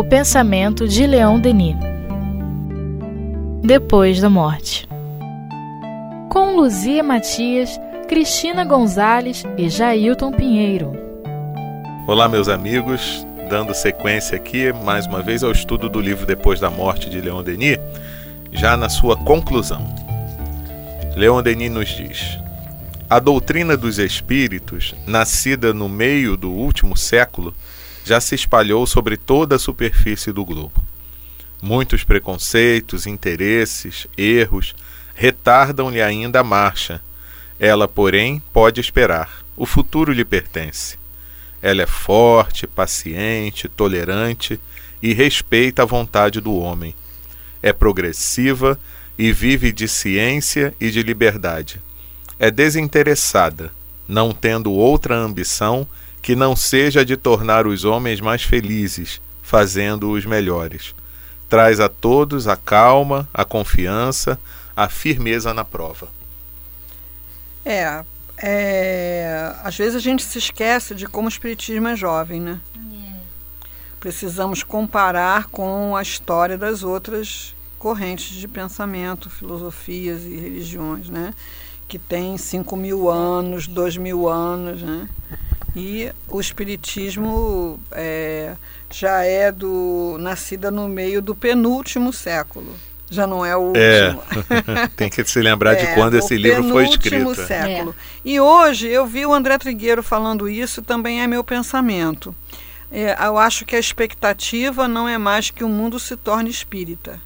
O pensamento de Leon Denis. Depois da morte. Com Luzia Matias, Cristina Gonzalez e Jailton Pinheiro. Olá, meus amigos. Dando sequência aqui, mais uma vez, ao estudo do livro Depois da Morte de Leon Denis, já na sua conclusão. Leon Denis nos diz: a doutrina dos espíritos, nascida no meio do último século, já se espalhou sobre toda a superfície do globo. Muitos preconceitos, interesses, erros retardam-lhe ainda a marcha. Ela, porém, pode esperar. O futuro lhe pertence. Ela é forte, paciente, tolerante e respeita a vontade do homem. É progressiva e vive de ciência e de liberdade é desinteressada, não tendo outra ambição que não seja de tornar os homens mais felizes, fazendo-os melhores. Traz a todos a calma, a confiança, a firmeza na prova. É, é, às vezes a gente se esquece de como o Espiritismo é jovem, né? Precisamos comparar com a história das outras correntes de pensamento, filosofias e religiões, né? que tem 5 mil anos, 2 mil anos, né? E o Espiritismo é, já é do nascida no meio do penúltimo século. Já não é o é, último. É, tem que se lembrar de é, quando esse livro foi escrito. século. É. E hoje eu vi o André Trigueiro falando isso, também é meu pensamento. Eu acho que a expectativa não é mais que o mundo se torne espírita.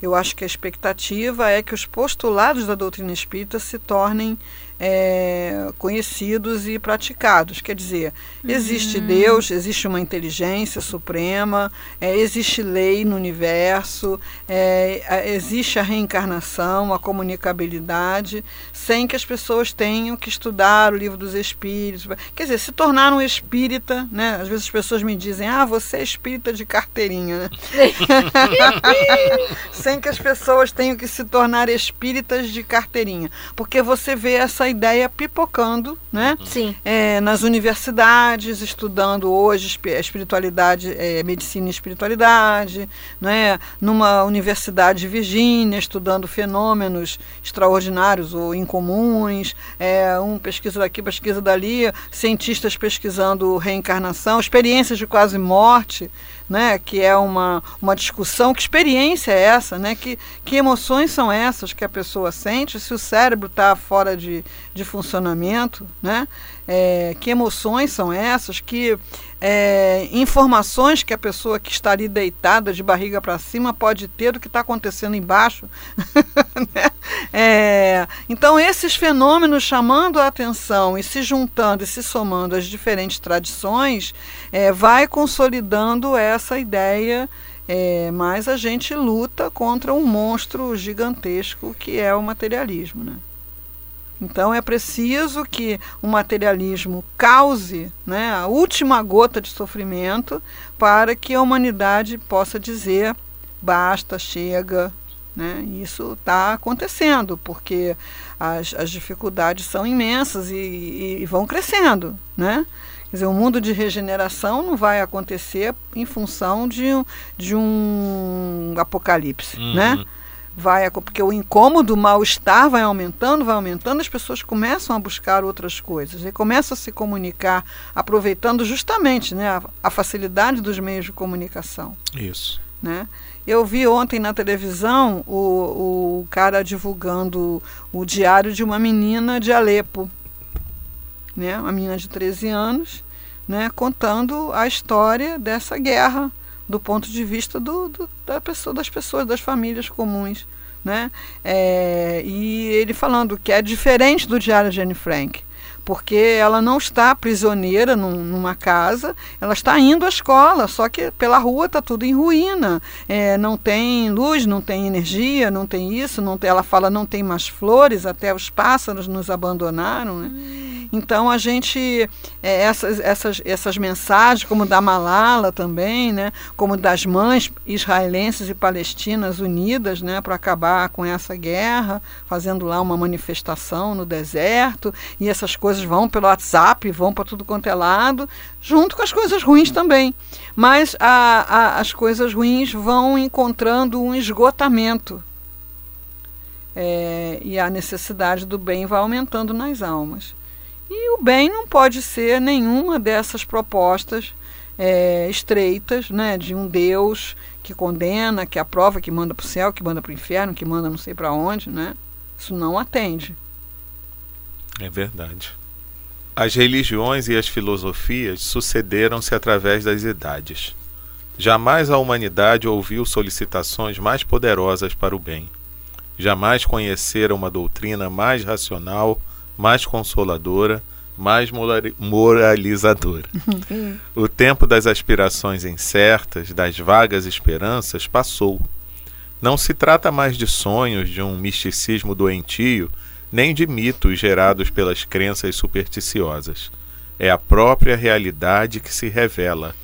Eu acho que a expectativa é que os postulados da doutrina espírita se tornem é, conhecidos e praticados. Quer dizer, existe uhum. Deus, existe uma inteligência suprema, é, existe lei no universo, é, existe a reencarnação, a comunicabilidade, sem que as pessoas tenham que estudar o livro dos espíritos. Quer dizer, se tornar um espírita, né? Às vezes as pessoas me dizem, ah, você é espírita de carteirinha, né? sem que as pessoas tenham que se tornar espíritas de carteirinha. Porque você vê essa ideia pipocando, né? Sim. É, nas universidades, estudando hoje espiritualidade, é, medicina e espiritualidade, né? Numa universidade de Virgínia, estudando fenômenos extraordinários ou incomuns, é, um pesquisa daqui, pesquisa dali, cientistas pesquisando reencarnação, experiências de quase morte né, que é uma, uma discussão, que experiência é essa, né, que, que emoções são essas que a pessoa sente, se o cérebro está fora de, de funcionamento, né, é, que emoções são essas, que é, informações que a pessoa que está ali deitada de barriga para cima pode ter do que está acontecendo embaixo. né? é, então, esses fenômenos chamando a atenção e se juntando e se somando às diferentes tradições, é, vai consolidando essa ideia. É, mas a gente luta contra um monstro gigantesco que é o materialismo. Né? Então é preciso que o materialismo cause né, a última gota de sofrimento para que a humanidade possa dizer basta, chega. Né? Isso está acontecendo, porque as, as dificuldades são imensas e, e, e vão crescendo. Né? Quer dizer, o mundo de regeneração não vai acontecer em função de, de um apocalipse. Uhum. Né? Vai porque o incômodo, o mal-estar vai aumentando, vai aumentando, as pessoas começam a buscar outras coisas e começam a se comunicar, aproveitando justamente né, a, a facilidade dos meios de comunicação. Isso. Né? Eu vi ontem na televisão o, o cara divulgando o diário de uma menina de Alepo, né? uma menina de 13 anos, né? contando a história dessa guerra do ponto de vista do, do, da pessoa, das pessoas, das famílias comuns. Né? É, e ele falando que é diferente do Diário de Anne Frank, porque ela não está prisioneira num, numa casa, ela está indo à escola, só que pela rua está tudo em ruína, é, não tem luz, não tem energia, não tem isso, não tem, ela fala não tem mais flores, até os pássaros nos abandonaram. Né? Hum. Então a gente é, essas, essas, essas mensagens, como da Malala também, né, como das mães israelenses e palestinas unidas, né, para acabar com essa guerra, fazendo lá uma manifestação no deserto e essas coisas coisas vão pelo WhatsApp, vão para tudo quanto é lado, junto com as coisas ruins também. Mas a, a, as coisas ruins vão encontrando um esgotamento. É, e a necessidade do bem vai aumentando nas almas. E o bem não pode ser nenhuma dessas propostas é, estreitas né, de um Deus que condena, que aprova, que manda para o céu, que manda para o inferno, que manda não sei para onde. Né? Isso não atende. É verdade. As religiões e as filosofias sucederam-se através das idades. Jamais a humanidade ouviu solicitações mais poderosas para o bem. Jamais conhecera uma doutrina mais racional, mais consoladora, mais moralizadora. o tempo das aspirações incertas, das vagas esperanças, passou. Não se trata mais de sonhos, de um misticismo doentio nem de mitos gerados pelas crenças supersticiosas. É a própria realidade que se revela.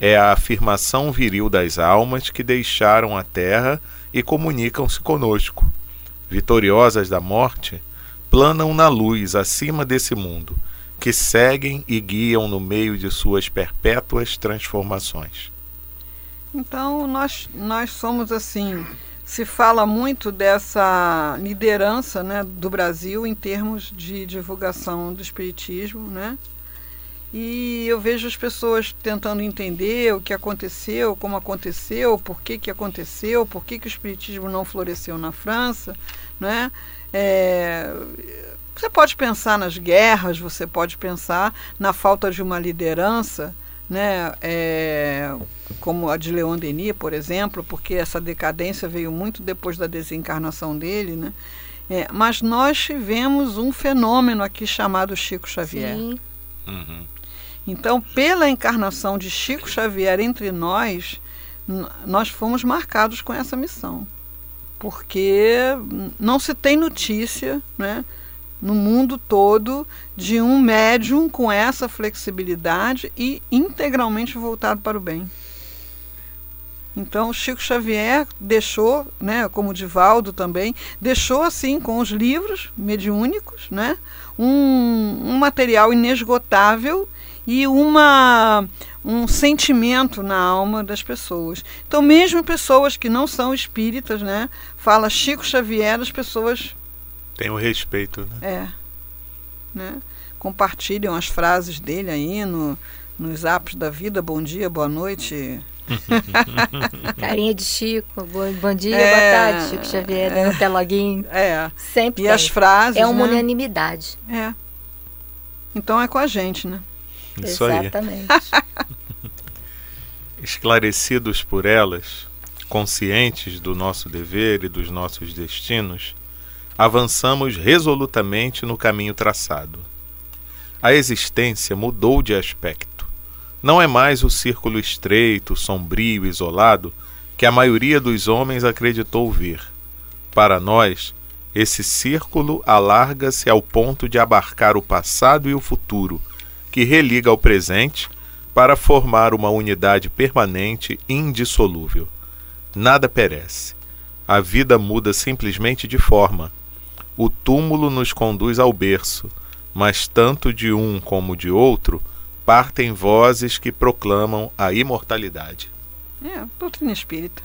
É a afirmação viril das almas que deixaram a terra e comunicam-se conosco. Vitoriosas da morte, planam na luz acima desse mundo, que seguem e guiam no meio de suas perpétuas transformações. Então, nós, nós somos assim se fala muito dessa liderança né, do Brasil em termos de divulgação do espiritismo, né? E eu vejo as pessoas tentando entender o que aconteceu, como aconteceu, por que, que aconteceu, por que, que o espiritismo não floresceu na França, né? É, você pode pensar nas guerras, você pode pensar na falta de uma liderança, né? É, como a de Leon Denis, por exemplo, porque essa decadência veio muito depois da desencarnação dele, né? É, mas nós tivemos um fenômeno aqui chamado Chico Xavier. Uhum. Então, pela encarnação de Chico Xavier entre nós, nós fomos marcados com essa missão. Porque não se tem notícia, né? No mundo todo de um médium com essa flexibilidade e integralmente voltado para o bem. Então, Chico Xavier deixou, né, como Divaldo também, deixou assim com os livros mediúnicos, né, um, um material inesgotável e uma um sentimento na alma das pessoas. Então, mesmo pessoas que não são espíritas, né, fala Chico Xavier, as pessoas tem o respeito, né? É. Né? Compartilham as frases dele aí no, nos apps da vida. Bom dia, boa noite. Carinha de Chico, bom, bom dia, é, boa tarde, Chico Xavier, é, até loguinho. É. Sempre E tem. as frases. É uma né? unanimidade. É. Então é com a gente, né? Isso Exatamente. Esclarecidos por elas, conscientes do nosso dever e dos nossos destinos, avançamos resolutamente no caminho traçado. A existência mudou de aspecto. Não é mais o círculo estreito, sombrio, isolado que a maioria dos homens acreditou ver. Para nós, esse círculo alarga-se ao ponto de abarcar o passado e o futuro, que religa ao presente para formar uma unidade permanente indissolúvel. Nada perece. A vida muda simplesmente de forma, o túmulo nos conduz ao berço, mas tanto de um como de outro partem vozes que proclamam a imortalidade. É, doutrina espírita.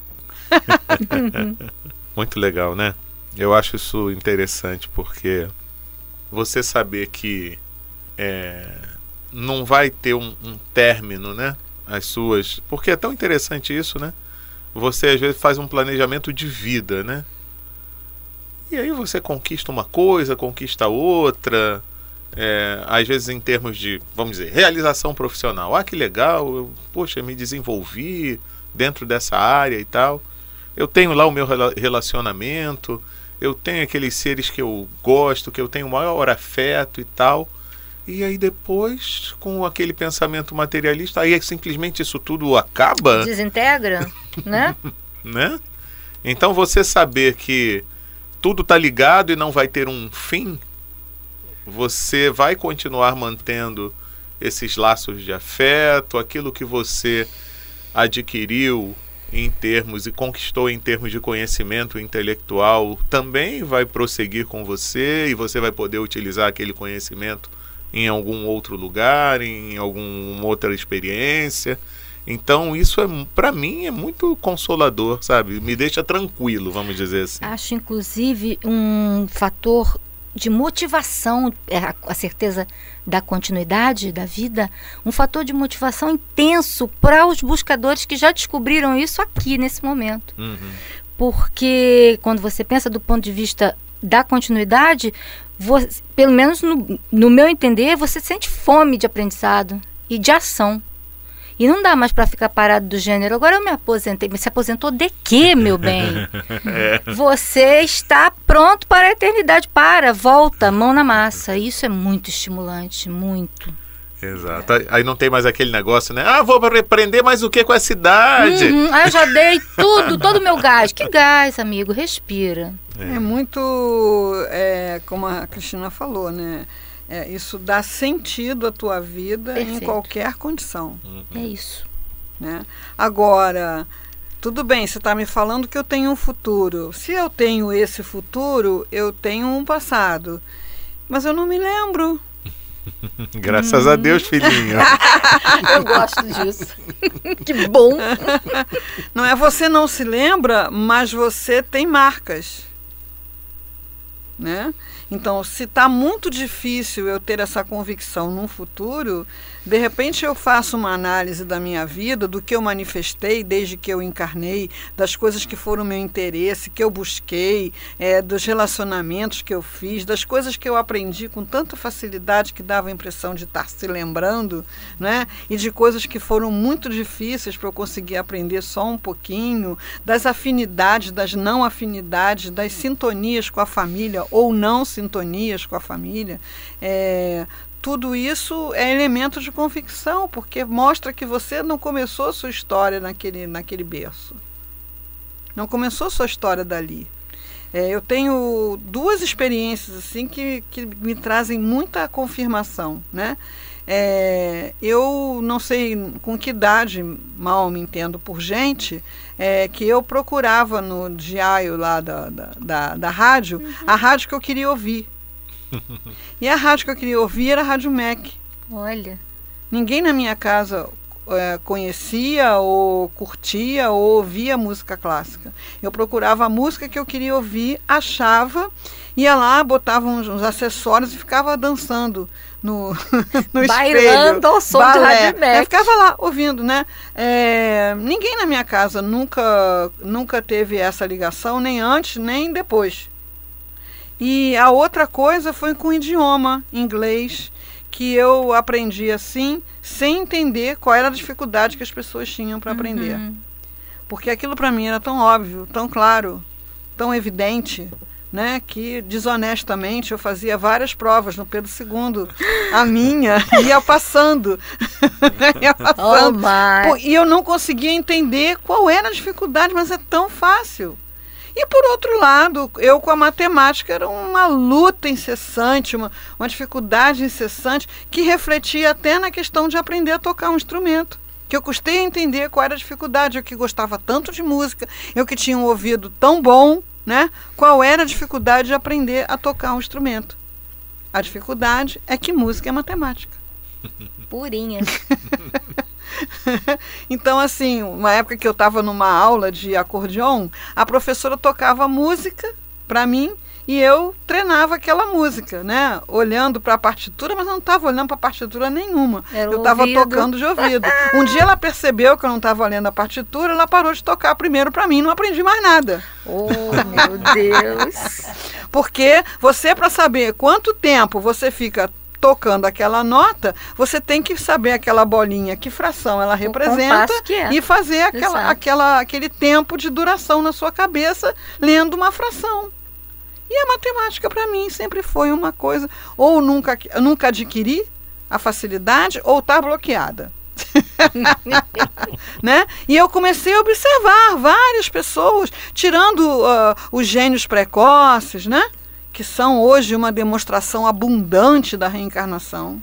Muito legal, né? Eu acho isso interessante porque você saber que é, não vai ter um, um término, né? As suas. Porque é tão interessante isso, né? Você às vezes faz um planejamento de vida, né? E aí você conquista uma coisa, conquista outra. É, às vezes em termos de, vamos dizer, realização profissional. Ah, que legal, eu, poxa, me desenvolvi dentro dessa área e tal. Eu tenho lá o meu relacionamento, eu tenho aqueles seres que eu gosto, que eu tenho maior afeto e tal. E aí depois, com aquele pensamento materialista, aí simplesmente isso tudo acaba. Desintegra, né? né? Então você saber que tudo está ligado e não vai ter um fim, você vai continuar mantendo esses laços de afeto, aquilo que você adquiriu em termos e conquistou em termos de conhecimento intelectual também vai prosseguir com você e você vai poder utilizar aquele conhecimento em algum outro lugar, em alguma outra experiência. Então isso é para mim é muito consolador, sabe? Me deixa tranquilo, vamos dizer assim. Acho inclusive um fator de motivação, é, a certeza da continuidade da vida, um fator de motivação intenso para os buscadores que já descobriram isso aqui nesse momento. Uhum. Porque quando você pensa do ponto de vista da continuidade, você, pelo menos no, no meu entender, você sente fome de aprendizado e de ação. E não dá mais para ficar parado do gênero. Agora eu me aposentei. Mas se aposentou de quê, meu bem? é. Você está pronto para a eternidade. Para, volta, mão na massa. Isso é muito estimulante, muito. Exato. Aí não tem mais aquele negócio, né? Ah, vou aprender mais o que com a cidade? Uhum. Ah, eu já dei tudo, todo o meu gás. Que gás, amigo? Respira. É, é muito, é, como a Cristina falou, né? É, isso dá sentido à tua vida Perfeito. em qualquer condição. Uhum. É isso. Né? Agora, tudo bem, você está me falando que eu tenho um futuro. Se eu tenho esse futuro, eu tenho um passado. Mas eu não me lembro. Graças hum. a Deus, filhinho. eu gosto disso. que bom. Não é você não se lembra, mas você tem marcas. Né? Então, se está muito difícil eu ter essa convicção no futuro, de repente eu faço uma análise da minha vida, do que eu manifestei desde que eu encarnei, das coisas que foram meu interesse, que eu busquei, é, dos relacionamentos que eu fiz, das coisas que eu aprendi com tanta facilidade que dava a impressão de estar se lembrando, né? e de coisas que foram muito difíceis para eu conseguir aprender só um pouquinho, das afinidades, das não afinidades, das sintonias com a família ou não sintonias com a família. É, tudo isso é elemento de convicção, porque mostra que você não começou sua história naquele, naquele berço. Não começou sua história dali. É, eu tenho duas experiências assim que, que me trazem muita confirmação, né? É, eu não sei com que idade, mal me entendo por gente, é, que eu procurava no diário lá da, da, da, da rádio, uhum. a rádio que eu queria ouvir e a rádio que eu queria ouvir era a Rádio Mac. Olha. Ninguém na minha casa é, conhecia ou curtia ou ouvia música clássica. Eu procurava a música que eu queria ouvir, achava, ia lá, botava uns, uns acessórios e ficava dançando no, no Bailando ao som balé. de Mac. Eu ficava lá ouvindo, né? É, ninguém na minha casa nunca, nunca teve essa ligação, nem antes, nem depois. E a outra coisa foi com o idioma inglês, que eu aprendi assim, sem entender qual era a dificuldade que as pessoas tinham para aprender. Uhum. Porque aquilo para mim era tão óbvio, tão claro, tão evidente, né, que desonestamente eu fazia várias provas no Pedro II. A minha ia passando. ia passando. Oh, Pô, e eu não conseguia entender qual era a dificuldade, mas é tão fácil. E por outro lado, eu com a matemática era uma luta incessante, uma, uma dificuldade incessante que refletia até na questão de aprender a tocar um instrumento que eu custei a entender qual era a dificuldade, eu que gostava tanto de música, eu que tinha um ouvido tão bom, né? Qual era a dificuldade de aprender a tocar um instrumento? A dificuldade é que música é matemática. Purinha. então, assim, uma época que eu estava numa aula de acordeon, a professora tocava música para mim e eu treinava aquela música, né? Olhando para a partitura, mas não estava olhando para partitura nenhuma. Era eu estava tocando de ouvido. Um dia ela percebeu que eu não estava olhando a partitura, ela parou de tocar primeiro para mim, não aprendi mais nada. Oh, meu Deus! Porque você para saber quanto tempo você fica tocando aquela nota, você tem que saber aquela bolinha, que fração ela representa é. e fazer aquela, aquela, aquele tempo de duração na sua cabeça lendo uma fração. E a matemática para mim sempre foi uma coisa, ou nunca, nunca adquiri a facilidade, ou está bloqueada. né? E eu comecei a observar várias pessoas, tirando uh, os gênios precoces, né? que são hoje uma demonstração abundante da reencarnação.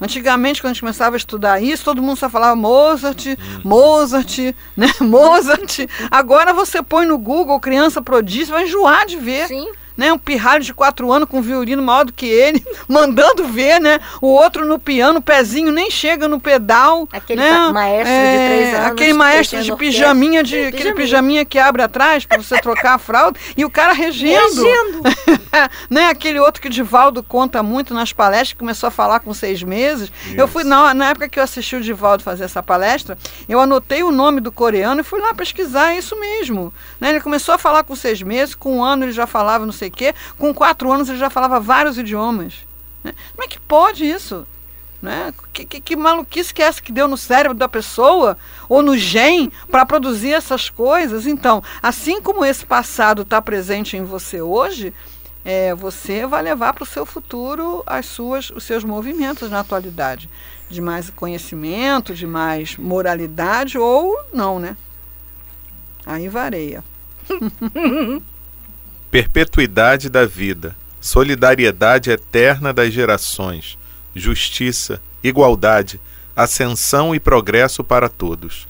Antigamente, quando a gente começava a estudar isso, todo mundo só falava Mozart, Mozart, né? Mozart. Agora você põe no Google criança prodígio, vai enjoar de ver. Sim. Né? Um pirralho de quatro anos com um violino maior do que ele, mandando ver, né? O outro no piano, o pezinho nem chega no pedal. Aquele né? maestro é, de três anos. Aquele maestro de pijaminha, de, pijaminha. aquele pijaminha que abre atrás para você trocar a fralda, e o cara regendo. Regendo. né? Aquele outro que o Divaldo conta muito nas palestras, que começou a falar com seis meses. Isso. Eu fui, na, na época que eu assisti o Divaldo fazer essa palestra, eu anotei o nome do coreano e fui lá pesquisar, é isso mesmo. Né? Ele começou a falar com seis meses, com um ano ele já falava não sei o quê, com quatro anos ele já falava vários idiomas. Né? Como é que pode isso? Né? Que, que, que, maluquice que é essa que deu no cérebro da pessoa ou no gen para produzir essas coisas? Então, assim como esse passado está presente em você hoje, é, você vai levar para o seu futuro as suas, os seus movimentos na atualidade, de mais conhecimento, de mais moralidade ou não, né? Aí vareia. Perpetuidade da vida, solidariedade eterna das gerações, justiça, igualdade, ascensão e progresso para todos.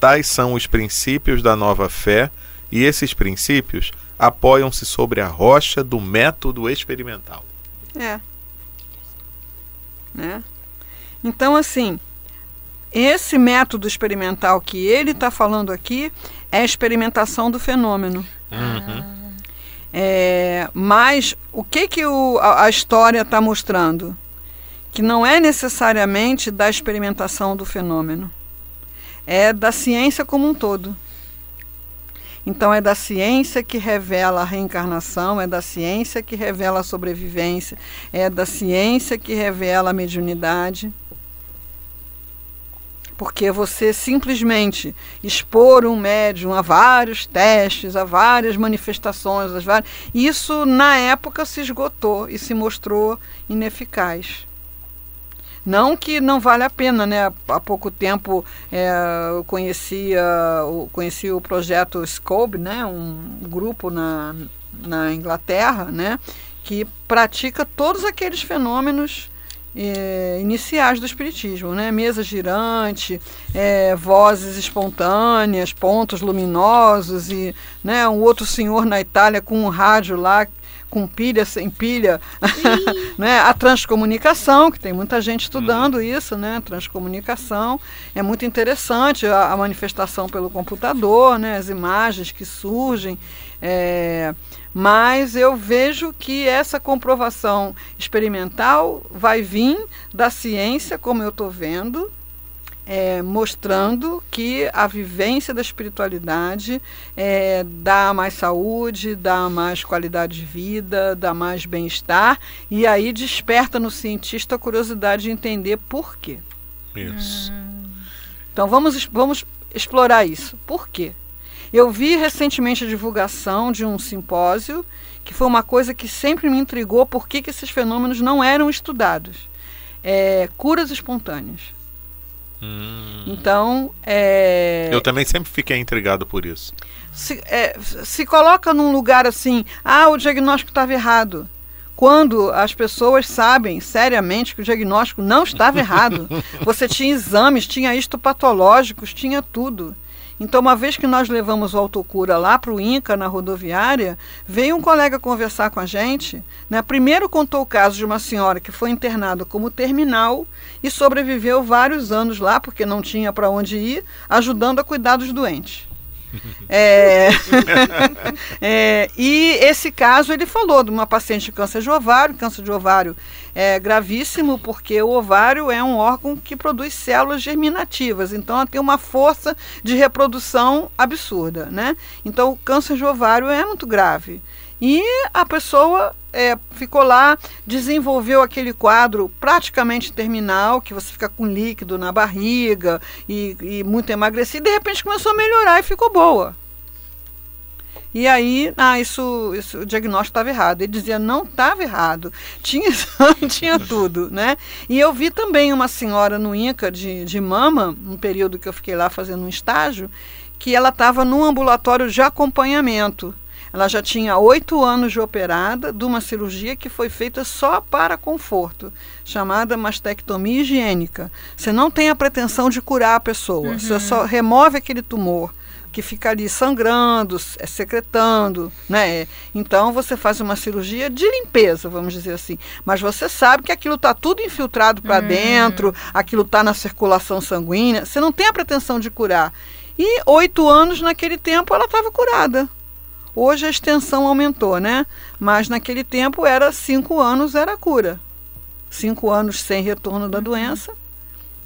Tais são os princípios da nova fé, e esses princípios apoiam-se sobre a rocha do método experimental. É. Né? Então, assim, esse método experimental que ele está falando aqui é a experimentação do fenômeno. Uhum. É, mas o que, que o, a, a história está mostrando? Que não é necessariamente da experimentação do fenômeno, é da ciência como um todo. Então, é da ciência que revela a reencarnação, é da ciência que revela a sobrevivência, é da ciência que revela a mediunidade. Porque você simplesmente expor um médium a vários testes, a várias manifestações, as várias, isso na época se esgotou e se mostrou ineficaz. Não que não vale a pena, né? Há pouco tempo é, eu conhecia, conheci o projeto SCOBE, né? um grupo na, na Inglaterra, né? que pratica todos aqueles fenômenos é, iniciais do Espiritismo, né? Mesa girante, é, vozes espontâneas, pontos luminosos e né, um outro senhor na Itália com um rádio lá com pilha, sem pilha, né? a transcomunicação, que tem muita gente estudando uhum. isso, né? transcomunicação, é muito interessante a, a, manifestação pelo computador, né? as imagens que surgem, é, mas eu vejo que essa comprovação experimental vai vir da ciência, como eu estou vendo, é, mostrando que a vivência da espiritualidade é, dá mais saúde, dá mais qualidade de vida, dá mais bem-estar, e aí desperta no cientista a curiosidade de entender por quê. Isso. Então vamos, vamos explorar isso. Por quê? Eu vi recentemente a divulgação de um simpósio que foi uma coisa que sempre me intrigou por que, que esses fenômenos não eram estudados. É, curas espontâneas. Hum. Então, é... eu também sempre fiquei intrigado por isso. Se, é, se coloca num lugar assim, ah, o diagnóstico estava errado. Quando as pessoas sabem seriamente que o diagnóstico não estava errado. Você tinha exames, tinha histopatológicos, tinha tudo. Então, uma vez que nós levamos o autocura lá para o INCA, na rodoviária, veio um colega conversar com a gente. Né? Primeiro contou o caso de uma senhora que foi internada como terminal e sobreviveu vários anos lá, porque não tinha para onde ir, ajudando a cuidar dos doentes. É, é, e esse caso ele falou de uma paciente de câncer de ovário. Câncer de ovário é gravíssimo porque o ovário é um órgão que produz células germinativas, então ela tem uma força de reprodução absurda, né? Então o câncer de ovário é muito grave. E a pessoa é, ficou lá, desenvolveu aquele quadro praticamente terminal, que você fica com líquido na barriga e, e muito emagrecido, e de repente começou a melhorar e ficou boa. E aí, ah, isso, isso o diagnóstico estava errado. Ele dizia, não estava errado. Tinha tinha tudo, né? E eu vi também uma senhora no INCA de, de mama, um período que eu fiquei lá fazendo um estágio, que ela estava num ambulatório de acompanhamento. Ela já tinha oito anos de operada de uma cirurgia que foi feita só para conforto, chamada mastectomia higiênica. Você não tem a pretensão de curar a pessoa, uhum. você só remove aquele tumor que fica ali sangrando, é, secretando, né? Então você faz uma cirurgia de limpeza, vamos dizer assim. Mas você sabe que aquilo está tudo infiltrado para hum. dentro, aquilo está na circulação sanguínea. Você não tem a pretensão de curar. E oito anos naquele tempo ela estava curada. Hoje a extensão aumentou, né? Mas naquele tempo era cinco anos, era a cura. Cinco anos sem retorno da doença.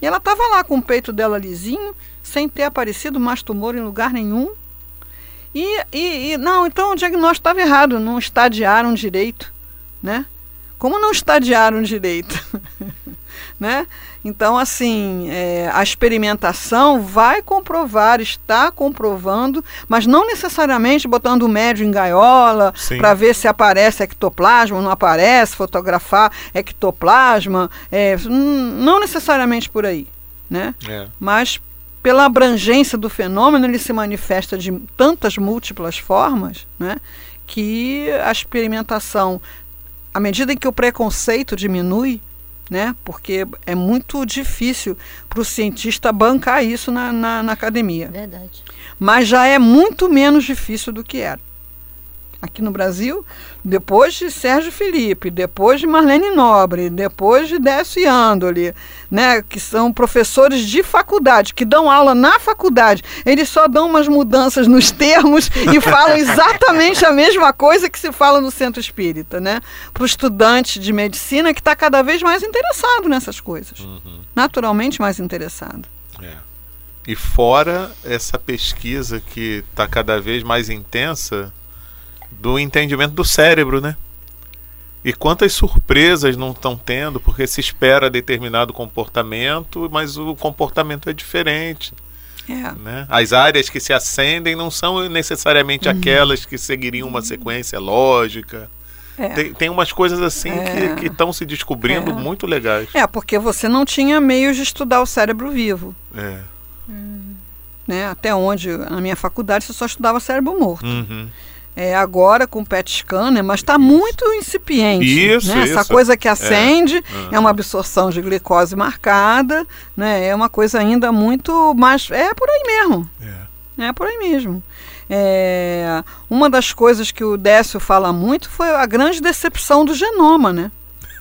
E ela estava lá com o peito dela lisinho, sem ter aparecido mais tumor em lugar nenhum. E, e, e não, então o diagnóstico estava errado, não estadiaram direito, né? Como não estadiaram direito? né? Então, assim, é, a experimentação vai comprovar, está comprovando, mas não necessariamente botando o médio em gaiola para ver se aparece ectoplasma, não aparece, fotografar ectoplasma, é, não necessariamente por aí, né? É. Mas pela abrangência do fenômeno, ele se manifesta de tantas múltiplas formas, né? Que a experimentação, à medida em que o preconceito diminui, né? Porque é muito difícil para o cientista bancar isso na, na, na academia. Verdade. Mas já é muito menos difícil do que era aqui no Brasil, depois de Sérgio Felipe, depois de Marlene Nobre, depois de Décio Andoli, né, que são professores de faculdade, que dão aula na faculdade. Eles só dão umas mudanças nos termos e falam exatamente a mesma coisa que se fala no centro espírita, né? Para o estudante de medicina que está cada vez mais interessado nessas coisas. Uhum. Naturalmente mais interessado. É. E fora essa pesquisa que está cada vez mais intensa, do entendimento do cérebro, né? E quantas surpresas não estão tendo porque se espera determinado comportamento, mas o comportamento é diferente. É. Né? As áreas que se acendem não são necessariamente uhum. aquelas que seguiriam uma sequência lógica. É. Tem, tem umas coisas assim é. que estão se descobrindo é. muito legais. É, porque você não tinha meios de estudar o cérebro vivo. É. Né? Até onde, na minha faculdade, você só estudava cérebro morto. Uhum é, agora com PET scanner, mas está muito incipiente. Isso, né? isso. Essa coisa que acende é. é. uma absorção de glicose marcada, né? é uma coisa ainda muito mais. É por aí mesmo. É, é por aí mesmo. É, uma das coisas que o Décio fala muito foi a grande decepção do genoma, né?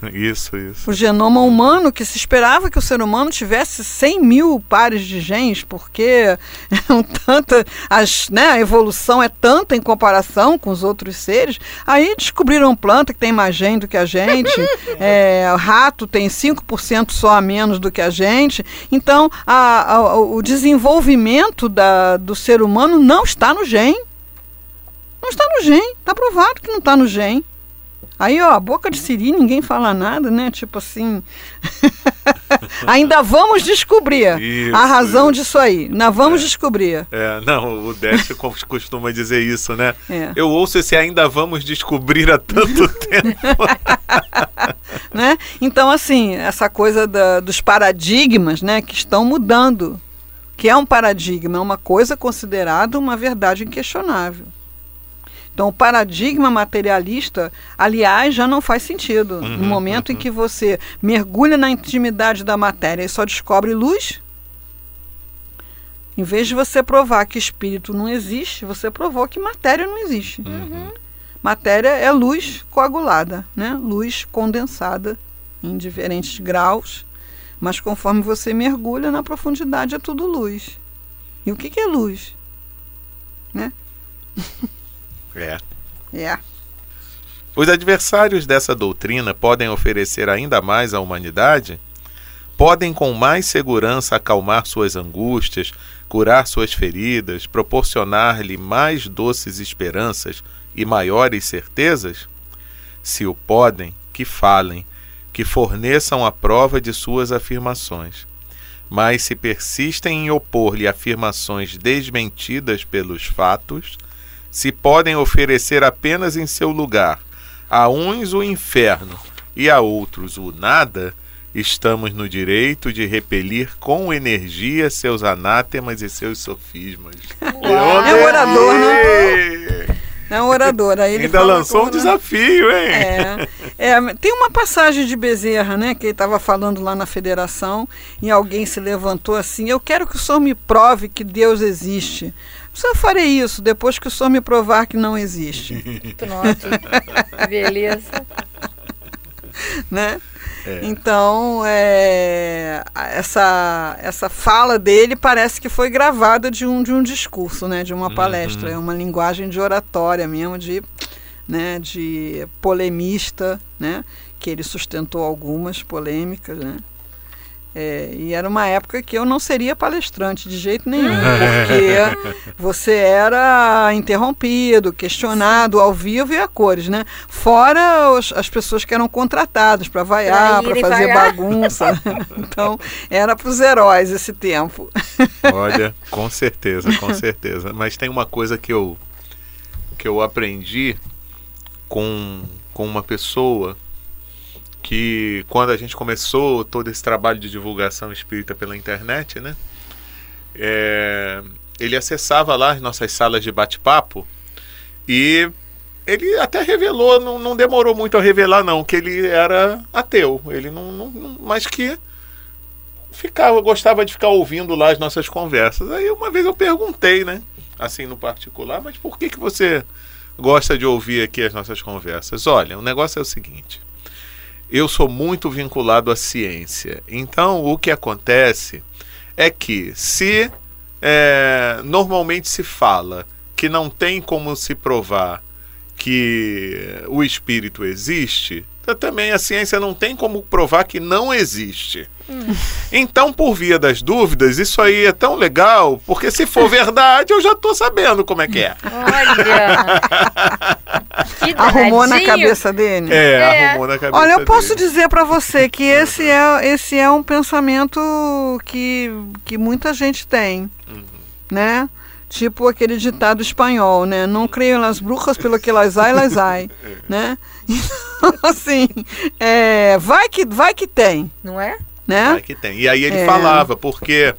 Isso, isso. O genoma humano, que se esperava que o ser humano tivesse 100 mil pares de genes, porque é tanta, as, né, a evolução é tanta em comparação com os outros seres. Aí descobriram planta que tem mais gene do que a gente, é, rato tem 5% só a menos do que a gente. Então, a, a, o desenvolvimento da, do ser humano não está no gene. Não está no gene, está provado que não está no gene. Aí, ó, boca de siri, ninguém fala nada, né? Tipo assim. Ainda vamos descobrir isso, a razão isso. disso aí. Ainda vamos é. descobrir. É, não, o Décio costuma dizer isso, né? É. Eu ouço esse ainda vamos descobrir há tanto tempo. né? Então, assim, essa coisa da, dos paradigmas, né, que estão mudando. Que é um paradigma, é uma coisa considerada uma verdade inquestionável. Então, o paradigma materialista, aliás, já não faz sentido. Uhum, no momento uhum. em que você mergulha na intimidade da matéria e só descobre luz, em vez de você provar que espírito não existe, você provou que matéria não existe. Uhum. Matéria é luz coagulada, né? luz condensada em diferentes graus, mas conforme você mergulha na profundidade é tudo luz. E o que, que é luz? Né? É. É. Os adversários dessa doutrina podem oferecer ainda mais à humanidade? Podem com mais segurança acalmar suas angústias, curar suas feridas, proporcionar-lhe mais doces esperanças e maiores certezas? Se o podem, que falem, que forneçam a prova de suas afirmações. Mas se persistem em opor-lhe afirmações desmentidas pelos fatos, se podem oferecer apenas em seu lugar, a uns o inferno e a outros o nada, estamos no direito de repelir com energia seus anátemas e seus sofismas. é um orador, né? É um orador. Aí ele Ainda lançou um desafio, hein? É. É, tem uma passagem de Bezerra, né, que ele estava falando lá na federação, e alguém se levantou assim: Eu quero que o senhor me prove que Deus existe. Só farei isso depois que o senhor me provar que não existe. Pronto. Beleza. né? É. Então, é, essa, essa fala dele parece que foi gravada de um, de um discurso, né, de uma uhum. palestra. É uma linguagem de oratória mesmo, de, né, de polemista, né, que ele sustentou algumas polêmicas. Né. É, e era uma época que eu não seria palestrante de jeito nenhum, porque você era interrompido, questionado ao vivo e a cores, né? Fora os, as pessoas que eram contratadas para vaiar, para fazer vaiar. bagunça. então, era para os heróis esse tempo. Olha, com certeza, com certeza. Mas tem uma coisa que eu, que eu aprendi com, com uma pessoa que quando a gente começou todo esse trabalho de divulgação espírita pela internet, né? É, ele acessava lá as nossas salas de bate-papo e ele até revelou, não, não, demorou muito a revelar não, que ele era ateu. Ele não, não, mas que ficava, gostava de ficar ouvindo lá as nossas conversas. Aí uma vez eu perguntei, né, assim no particular, mas por que que você gosta de ouvir aqui as nossas conversas? Olha, o negócio é o seguinte eu sou muito vinculado à ciência. Então, o que acontece é que se é, normalmente se fala que não tem como se provar que o espírito existe, também a ciência não tem como provar que não existe. Hum. Então, por via das dúvidas, isso aí é tão legal, porque se for verdade, eu já estou sabendo como é que é. Olha! arrumou na cabeça dele? É, é, arrumou na cabeça Olha, eu posso dele. dizer para você que esse é, esse é um pensamento que, que muita gente tem, uhum. né? Tipo aquele ditado espanhol, né? Não creio nas bruxas pelo que elas ai, elas ai, né? Então, assim, é, vai, que, vai que tem. Não é? Né? Vai que tem. E aí ele é. falava, porque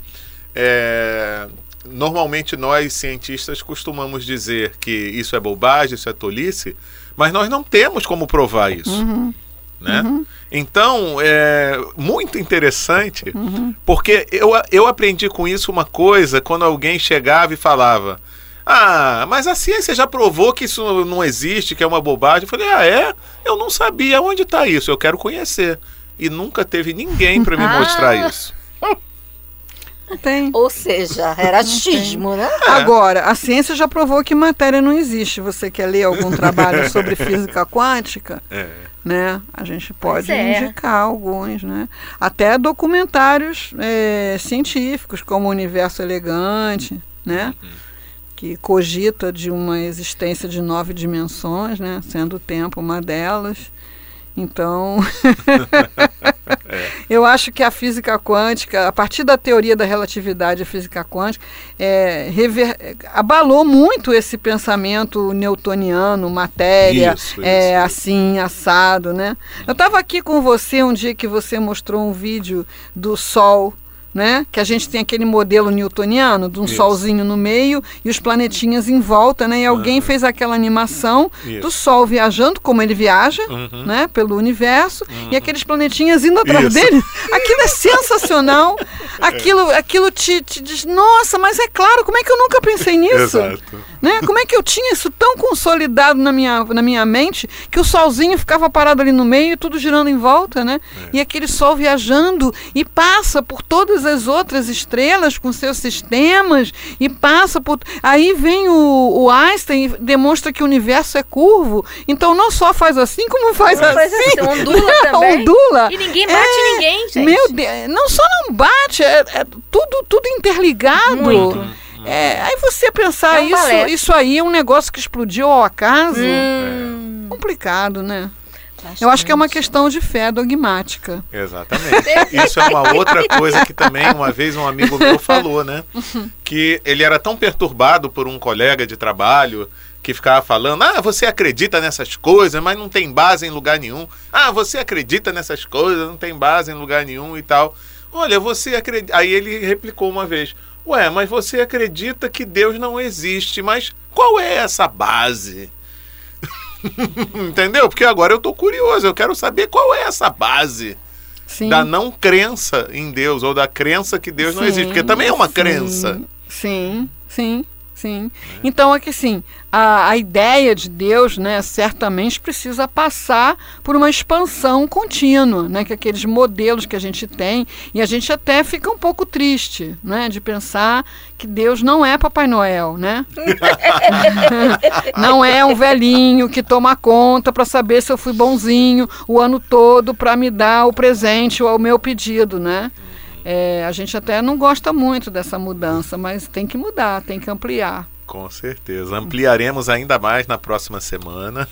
é, normalmente nós cientistas costumamos dizer que isso é bobagem, isso é tolice, mas nós não temos como provar isso. Uhum. Né? Uhum. Então, é muito interessante, uhum. porque eu, eu aprendi com isso uma coisa quando alguém chegava e falava: Ah, mas a ciência já provou que isso não existe, que é uma bobagem. Eu falei: Ah, é? Eu não sabia onde está isso, eu quero conhecer. E nunca teve ninguém para me ah. mostrar isso. tem. Ou seja, era achismo, né? É. Agora, a ciência já provou que matéria não existe. Você quer ler algum trabalho sobre física quântica? É. Né? A gente pode é. indicar alguns, né? Até documentários é, científicos, como o Universo Elegante, né? Uhum. Que cogita de uma existência de nove dimensões, né? Sendo o tempo uma delas. Então, é. eu acho que a física quântica, a partir da teoria da relatividade, a física quântica, é, rever, abalou muito esse pensamento newtoniano, matéria, isso, é, isso. assim, assado, né? Eu estava aqui com você um dia que você mostrou um vídeo do Sol né? Que a gente tem aquele modelo newtoniano de um Isso. solzinho no meio e os planetinhas em volta, né? E alguém uhum. fez aquela animação Isso. do sol viajando como ele viaja, uhum. né? Pelo universo uhum. e aqueles planetinhas indo atrás Isso. dele. Aquilo é sensacional. Aquilo, aquilo te, te, diz, nossa, mas é claro, como é que eu nunca pensei nisso? Exato. Né? Como é que eu tinha isso tão consolidado na minha, na minha mente que o solzinho ficava parado ali no meio e tudo girando em volta, né? É. E aquele sol viajando e passa por todas todas as outras estrelas com seus sistemas e passa por. Aí vem o, o Einstein e demonstra que o universo é curvo. Então não só faz assim, como faz não assim. Faz assim ondula também. ondula. E ninguém bate é, ninguém, gente. Meu Deus, não só não bate, é, é tudo, tudo interligado. Muito. É, aí você pensar é um isso, isso aí é um negócio que explodiu ao acaso. Hum. Complicado, né? Bastante. Eu acho que é uma questão de fé dogmática. Exatamente. Isso é uma outra coisa que também uma vez um amigo meu falou, né? Que ele era tão perturbado por um colega de trabalho que ficava falando: "Ah, você acredita nessas coisas, mas não tem base em lugar nenhum. Ah, você acredita nessas coisas, não tem base em lugar nenhum e tal". Olha, você acredita. Aí ele replicou uma vez: "Ué, mas você acredita que Deus não existe, mas qual é essa base?" Entendeu? Porque agora eu tô curioso, eu quero saber qual é essa base Sim. da não crença em Deus ou da crença que Deus não Sim, existe, porque também é uma sim, crença. Sim, sim, sim. Então é que assim, a, a ideia de Deus, né, certamente precisa passar por uma expansão contínua, né, que aqueles modelos que a gente tem, e a gente até fica um pouco triste, né, de pensar que Deus não é Papai Noel, né? não é um velhinho que toma conta para saber se eu fui bonzinho o ano todo para me dar o presente ou o meu pedido, né? É, a gente até não gosta muito dessa mudança, mas tem que mudar, tem que ampliar. Com certeza. Ampliaremos ainda mais na próxima semana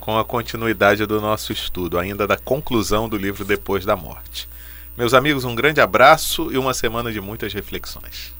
com a continuidade do nosso estudo, ainda da conclusão do livro Depois da Morte. Meus amigos, um grande abraço e uma semana de muitas reflexões.